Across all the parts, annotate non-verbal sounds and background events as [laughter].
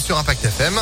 sur Impact FM.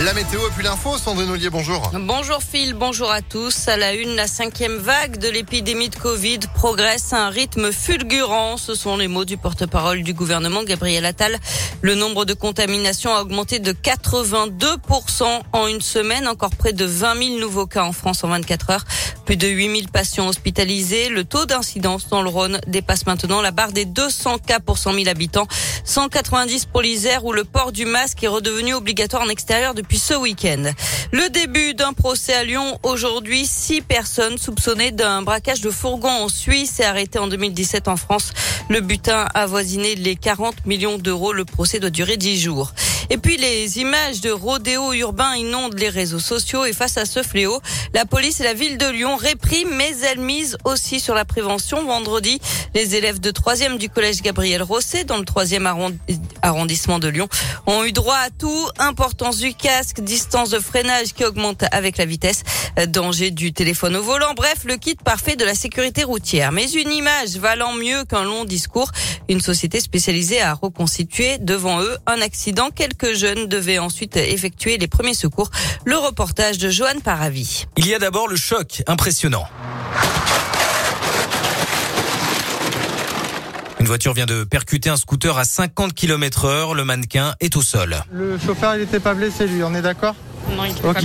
La météo et puis l'info, Sandrine Ollier, bonjour. Bonjour Phil, bonjour à tous. À la une, la cinquième vague de l'épidémie de Covid progresse à un rythme fulgurant. Ce sont les mots du porte-parole du gouvernement, Gabriel Attal. Le nombre de contaminations a augmenté de 82% en une semaine. Encore près de 20 000 nouveaux cas en France en 24 heures. Plus de 8 000 patients hospitalisés. Le taux d'incidence dans le Rhône dépasse maintenant la barre des 200 cas pour 100 000 habitants. 190 pour l'Isère où le port du masque est redevenu obligatoire en extérieur depuis ce week-end. Le début d'un procès à Lyon aujourd'hui. Six personnes soupçonnées d'un braquage de fourgon en Suisse et arrêtées en 2017 en France. Le butin avoisiné les 40 millions d'euros. Le procès doit durer 10 jours. Et puis les images de rodéo urbain inondent les réseaux sociaux et face à ce fléau, la police et la ville de Lyon répriment mais elles misent aussi sur la prévention. Vendredi, les élèves de 3e du collège Gabriel Rosset dans le 3e arrondissement de Lyon ont eu droit à tout. Importance du casque, distance de freinage qui augmente avec la vitesse, danger du téléphone au volant. Bref, le kit parfait de la sécurité routière. Mais une image valant mieux qu'un long discours. Une société spécialisée à reconstituer devant eux un accident. Quelques jeunes devaient ensuite effectuer les premiers secours. Le reportage de Johan Paravi. Il y a d'abord le choc impressionnant. Une voiture vient de percuter un scooter à 50 km heure. Le mannequin est au sol. Le chauffeur, il n'était pas blessé, lui, on est d'accord? Non, il Ok.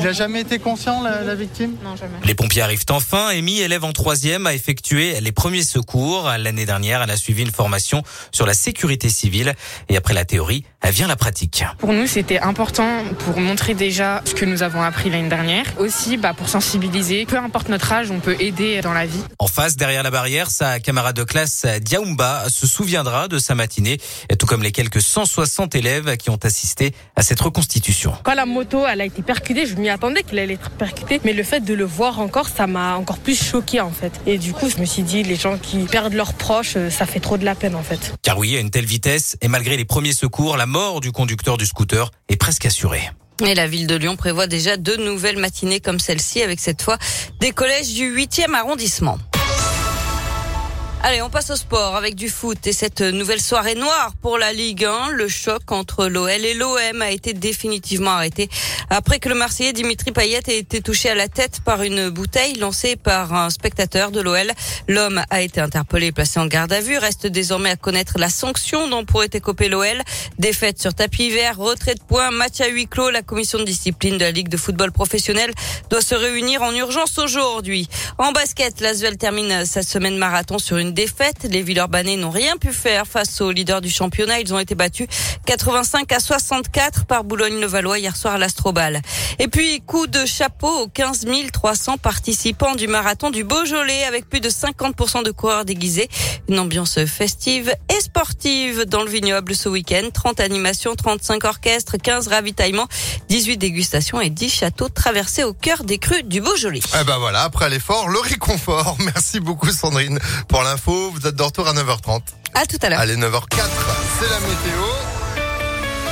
Il a jamais été conscient, la, la victime Non, jamais. Les pompiers arrivent enfin. Amy, élève en troisième, a effectué les premiers secours. L'année dernière, elle a suivi une formation sur la sécurité civile. Et après la théorie, elle vient la pratique. Pour nous, c'était important pour montrer déjà ce que nous avons appris l'année dernière. Aussi, bah, pour sensibiliser. Peu importe notre âge, on peut aider dans la vie. En face, derrière la barrière, sa camarade de classe, Diaoumba, se souviendra de sa matinée, tout comme les quelques 160 élèves qui ont assisté à cette reconstitution. Quand la moto elle a été percutée, je m'y attendais qu'elle allait être percutée, mais le fait de le voir encore, ça m'a encore plus choqué en fait. Et du coup, je me suis dit, les gens qui perdent leurs proches, euh, ça fait trop de la peine en fait. Car oui, à une telle vitesse, et malgré les premiers secours, la mort du conducteur du scooter est presque assurée. Et la ville de Lyon prévoit déjà deux nouvelles matinées comme celle-ci, avec cette fois des collèges du 8e arrondissement. Allez, on passe au sport avec du foot et cette nouvelle soirée noire pour la Ligue 1. Le choc entre l'OL et l'OM a été définitivement arrêté après que le Marseillais Dimitri Payet ait été touché à la tête par une bouteille lancée par un spectateur de l'OL. L'homme a été interpellé et placé en garde à vue. Reste désormais à connaître la sanction dont pourrait écoper l'OL. Défaite sur tapis vert, retrait de points, match à huis clos. La commission de discipline de la Ligue de football professionnel doit se réunir en urgence aujourd'hui. En basket, l'Asvel termine sa semaine marathon sur une défaite. Les Villeurbanais n'ont rien pu faire face aux leaders du championnat. Ils ont été battus 85 à 64 par Boulogne-le-Valois hier soir à l'Astrobal. Et puis, coup de chapeau aux 15 300 participants du marathon du Beaujolais avec plus de 50% de coureurs déguisés. Une ambiance festive et sportive dans le vignoble ce week-end. 30 animations, 35 orchestres, 15 ravitaillements, 18 dégustations et 10 châteaux traversés au cœur des crues du Beaujolais. Eh ben voilà, après l'effort, le réconfort. [laughs] Merci beaucoup Sandrine pour l'info. Vous êtes de retour à 9h30. À tout à l'heure. Allez, 9h04, c'est la météo.